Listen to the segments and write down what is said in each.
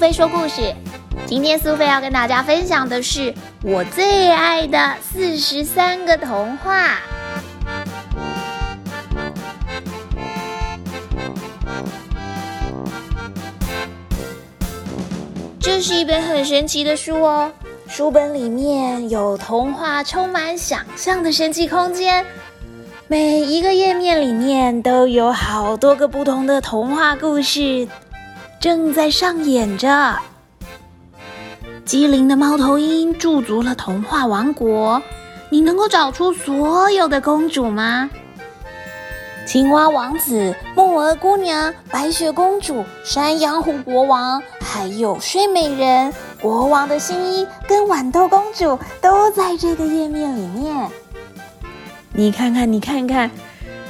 菲说故事。今天苏菲要跟大家分享的是我最爱的四十三个童话。这是一本很神奇的书哦，书本里面有童话，充满想象的神奇空间。每一个页面里面都有好多个不同的童话故事正在上演着。机灵的猫头鹰驻足了童话王国，你能够找出所有的公主吗？青蛙王子、木鹅姑娘、白雪公主、山羊湖国王，还有睡美人、国王的新衣跟豌豆公主，都在这个页面里面。你看看，你看看，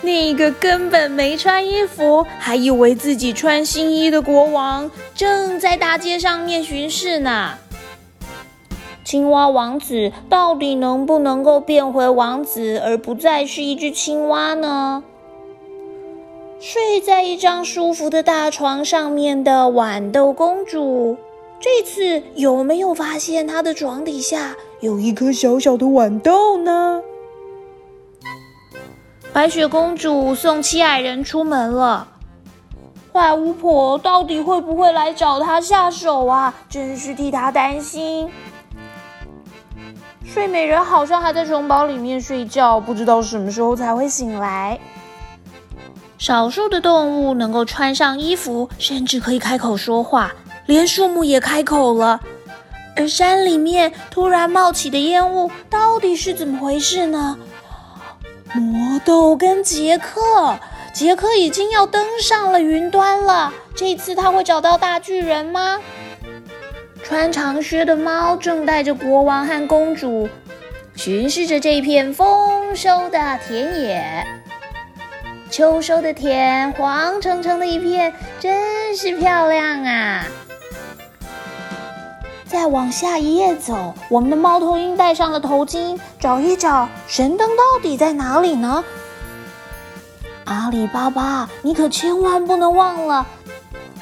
那个根本没穿衣服，还以为自己穿新衣的国王，正在大街上面巡视呢。青蛙王子到底能不能够变回王子，而不再是一只青蛙呢？睡在一张舒服的大床上面的豌豆公主，这次有没有发现她的床底下有一颗小小的豌豆呢？白雪公主送七矮人出门了，坏巫婆到底会不会来找她下手啊？真是替她担心。睡美人好像还在城堡里面睡觉，不知道什么时候才会醒来。少数的动物能够穿上衣服，甚至可以开口说话，连树木也开口了。而山里面突然冒起的烟雾，到底是怎么回事呢？魔豆跟杰克，杰克已经要登上了云端了。这次他会找到大巨人吗？穿长靴的猫正带着国王和公主巡视着这片丰收的田野。秋收的田黄澄澄的一片，真是漂亮啊！再往下一页走，我们的猫头鹰戴上了头巾，找一找神灯到底在哪里呢？阿里巴巴，你可千万不能忘了，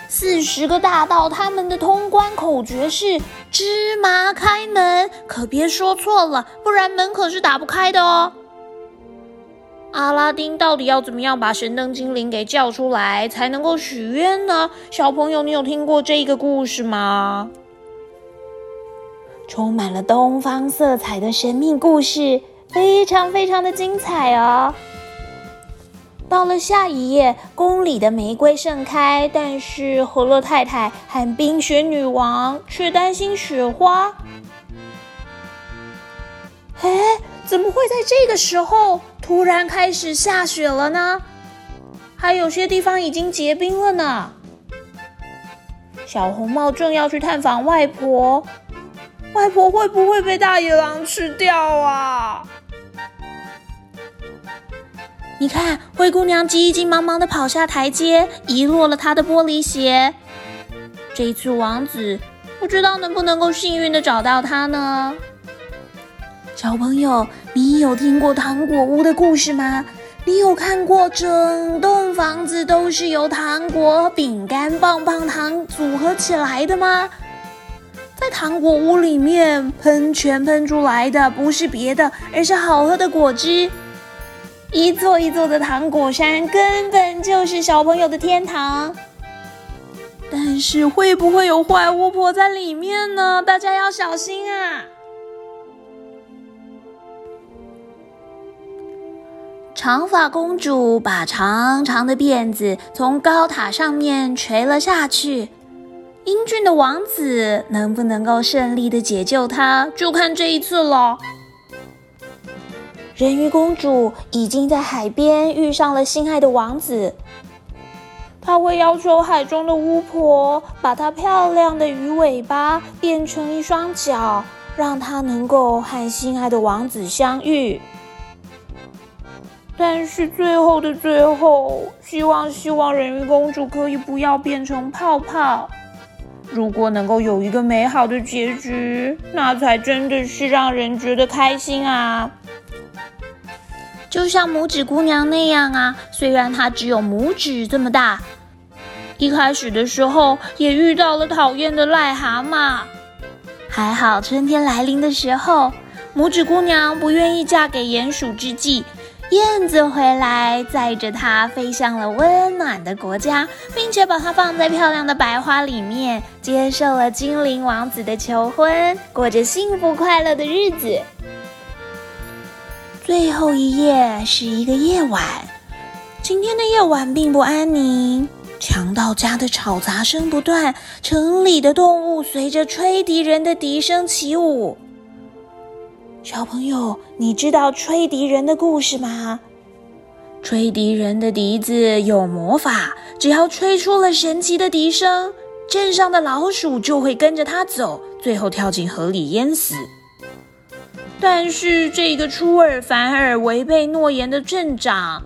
四十个大盗他们的通关口诀是“芝麻开门”，可别说错了，不然门可是打不开的哦。阿拉丁到底要怎么样把神灯精灵给叫出来，才能够许愿呢？小朋友，你有听过这个故事吗？充满了东方色彩的神秘故事，非常非常的精彩哦。到了下一页，宫里的玫瑰盛开，但是何洛太太和冰雪女王却担心雪花。哎，怎么会在这个时候突然开始下雪了呢？还有些地方已经结冰了呢。小红帽正要去探访外婆。外婆会不会被大野狼吃掉啊？你看，灰姑娘急急忙忙的跑下台阶，遗落了她的玻璃鞋。这一次，王子不知道能不能够幸运的找到她呢？小朋友，你有听过糖果屋的故事吗？你有看过整栋房子都是由糖果、饼干、棒棒糖组合起来的吗？在糖果屋里面喷泉喷出来的不是别的，而是好喝的果汁。一座一座的糖果山，根本就是小朋友的天堂。但是会不会有坏巫婆在里面呢？大家要小心啊！长发公主把长长的辫子从高塔上面垂了下去。英俊的王子能不能够顺利的解救她，就看这一次了。人鱼公主已经在海边遇上了心爱的王子，她会要求海中的巫婆把她漂亮的鱼尾巴变成一双脚，让她能够和心爱的王子相遇。但是最后的最后，希望希望人鱼公主可以不要变成泡泡。如果能够有一个美好的结局，那才真的是让人觉得开心啊！就像拇指姑娘那样啊，虽然她只有拇指这么大，一开始的时候也遇到了讨厌的癞蛤蟆。还好春天来临的时候，拇指姑娘不愿意嫁给鼹鼠之际，燕子回来载着它飞向了温暖的国家，并且把它放在漂亮的白花里面，接受了精灵王子的求婚，过着幸福快乐的日子。最后一夜是一个夜晚，今天的夜晚并不安宁。强盗家的吵杂声不断，城里的动物随着吹笛人的笛声起舞。小朋友，你知道吹笛人的故事吗？吹笛人的笛子有魔法，只要吹出了神奇的笛声，镇上的老鼠就会跟着他走，最后跳进河里淹死。但是这个出尔反尔、违背诺言的镇长。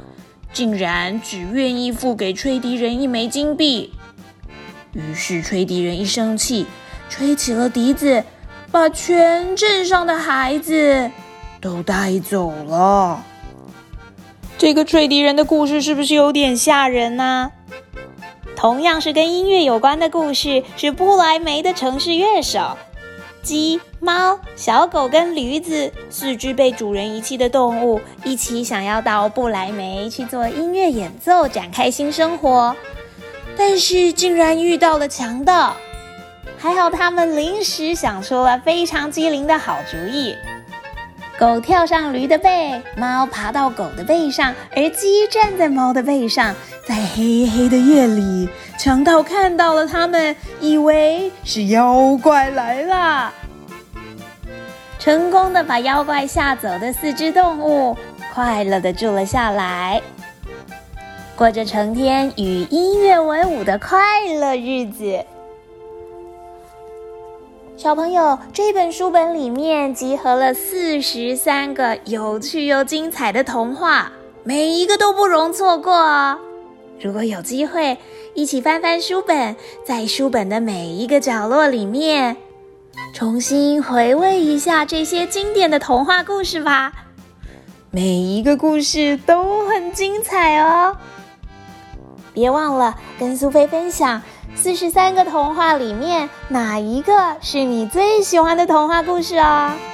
竟然只愿意付给吹笛人一枚金币，于是吹笛人一生气，吹起了笛子，把全镇上的孩子都带走了。这个吹笛人的故事是不是有点吓人呢？同样是跟音乐有关的故事，是不来梅的城市乐手。鸡、猫、小狗跟驴子四只被主人遗弃的动物，一起想要到不来梅去做音乐演奏，展开新生活。但是竟然遇到了强盗，还好他们临时想出了非常机灵的好主意：狗跳上驴的背，猫爬到狗的背上，而鸡站在猫的背上。在黑黑的夜里，强盗看到了他们，以为是妖怪来了，成功的把妖怪吓走的四只动物，快乐的住了下来，过着成天与音乐为伍的快乐日子。小朋友，这本书本里面集合了四十三个有趣又精彩的童话，每一个都不容错过哦。如果有机会，一起翻翻书本，在书本的每一个角落里面，重新回味一下这些经典的童话故事吧。每一个故事都很精彩哦！别忘了跟苏菲分享四十三个童话里面哪一个是你最喜欢的童话故事哦。